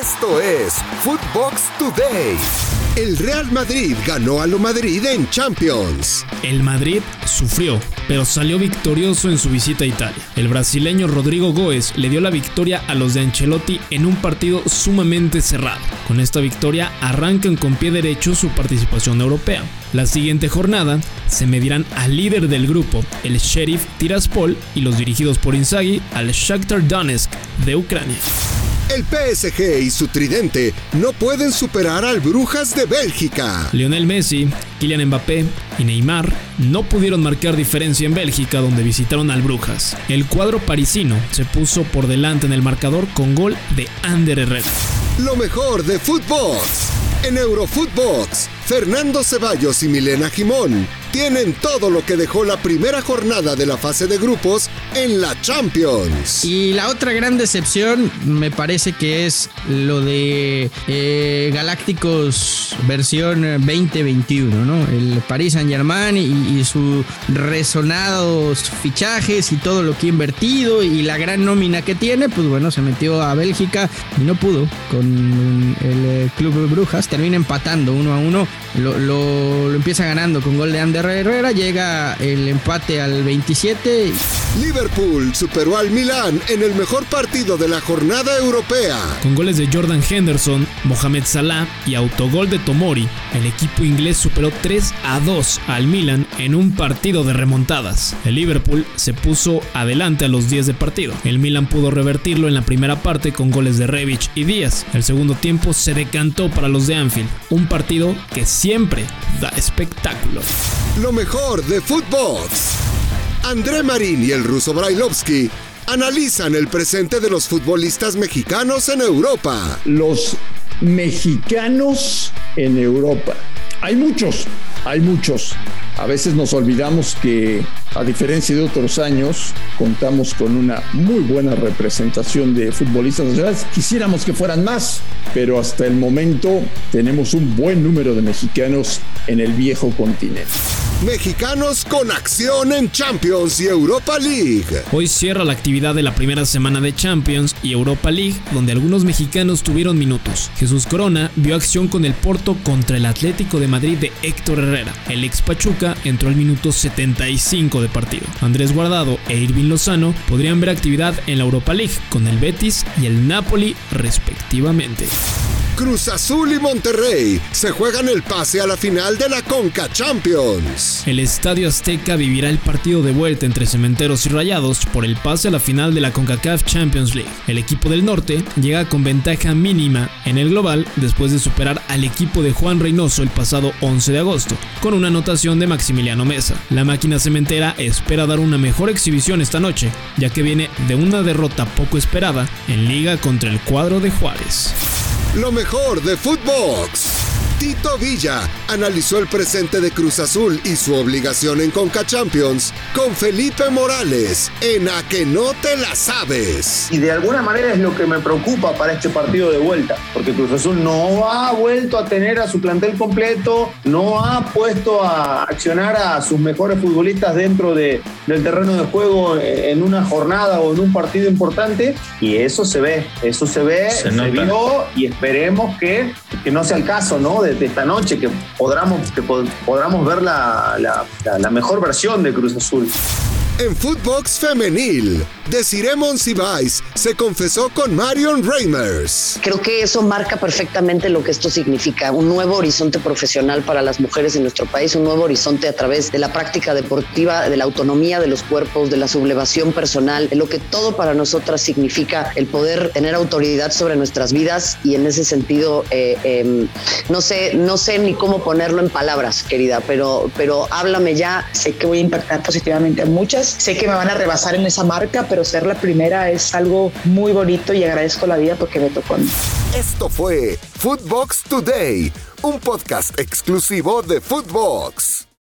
Esto es Footbox Today. El Real Madrid ganó a lo Madrid en Champions. El Madrid sufrió, pero salió victorioso en su visita a Italia. El brasileño Rodrigo Goes le dio la victoria a los de Ancelotti en un partido sumamente cerrado. Con esta victoria arrancan con pie derecho su participación europea. La siguiente jornada se medirán al líder del grupo, el Sheriff Tiraspol, y los dirigidos por Inzaghi al Shakhtar Donetsk de Ucrania. El PSG y su tridente no pueden superar al Brujas de Bélgica. Lionel Messi, Kylian Mbappé y Neymar no pudieron marcar diferencia en Bélgica donde visitaron al Brujas. El cuadro parisino se puso por delante en el marcador con gol de Ander Herrera. Lo mejor de fútbol. En Eurofootbox, Fernando Ceballos y Milena Jimón tienen todo lo que dejó la primera jornada de la fase de grupos en la Champions. Y la otra gran decepción me parece que es lo de eh, Galácticos versión 2021, ¿no? El Paris Saint Germain y, sus resonados fichajes y todo lo que ha invertido y la gran nómina que tiene, pues bueno, se metió a Bélgica y no pudo con el eh, Club de Brujas, termina empatando uno a uno, lo, lo, lo empieza ganando con gol de Ander Herrera, llega el empate al 27. Liverpool superó al Milán en el mejor partido de la jornada europea. Con goles de Jordan Henderson, Mohamed Salah y autogol de Tomori, el equipo inglés superó 3 a 2 al Milan en un partido de remontadas. El Liverpool se puso adelante a los 10 de partido. El Milan pudo revertirlo en la primera parte con goles de Rebic y Díaz. El segundo tiempo se decantó para los de Anfield, un partido que siempre da espectáculo. Lo mejor de fútbol. André Marín y el ruso Brailovsky analizan el presente de los futbolistas mexicanos en Europa. Los mexicanos en Europa. Hay muchos, hay muchos. A veces nos olvidamos que, a diferencia de otros años, contamos con una muy buena representación de futbolistas nacionales. Quisiéramos que fueran más, pero hasta el momento tenemos un buen número de mexicanos en el viejo continente. Mexicanos con acción en Champions y Europa League. Hoy cierra la actividad de la primera semana de Champions y Europa League, donde algunos mexicanos tuvieron minutos. Jesús Corona vio acción con el Porto contra el Atlético de Madrid de Héctor Herrera. El ex Pachuca entró al minuto 75 de partido. Andrés Guardado e Irving Lozano podrían ver actividad en la Europa League con el Betis y el Napoli respectivamente. Cruz Azul y Monterrey se juegan el pase a la final de la Conca Champions. El Estadio Azteca vivirá el partido de vuelta entre Cementeros y Rayados por el pase a la final de la CONCACAF Champions League. El equipo del norte llega con ventaja mínima en el global después de superar al equipo de Juan Reynoso el pasado 11 de agosto, con una anotación de Maximiliano Mesa. La máquina cementera espera dar una mejor exhibición esta noche, ya que viene de una derrota poco esperada en liga contra el cuadro de Juárez. Lo mejor de Footbox. Tito Villa analizó el presente de Cruz Azul y su obligación en Conca Champions con Felipe Morales en A que no te la sabes. Y de alguna manera es lo que me preocupa para este partido de vuelta, porque Cruz Azul no ha vuelto a tener a su plantel completo, no ha puesto a accionar a sus mejores futbolistas dentro de, del terreno de juego en una jornada o en un partido importante, y eso se ve, eso se ve, se, se vio y esperemos que, que no sea el caso, ¿no? De, esta noche, que podamos, que pod ver la, la, la mejor versión de Cruz Azul. En Footbox Femenil, Desiree Monsiváis se confesó con Marion Reimers. Creo que eso marca perfectamente lo que esto significa, un nuevo horizonte profesional para las mujeres en nuestro país, un nuevo horizonte a través de la práctica deportiva, de la autonomía de los cuerpos, de la sublevación personal, de lo que todo para nosotras significa el poder tener autoridad sobre nuestras vidas y en ese sentido eh, eh, no sé, no sé ni cómo ponerlo en palabras, querida, pero, pero háblame ya. Sé que voy a impactar positivamente a muchas sé que me van a rebasar en esa marca, pero ser la primera es algo muy bonito y agradezco la vida porque me tocó. Esto fue Footbox Today, un podcast exclusivo de Footbox.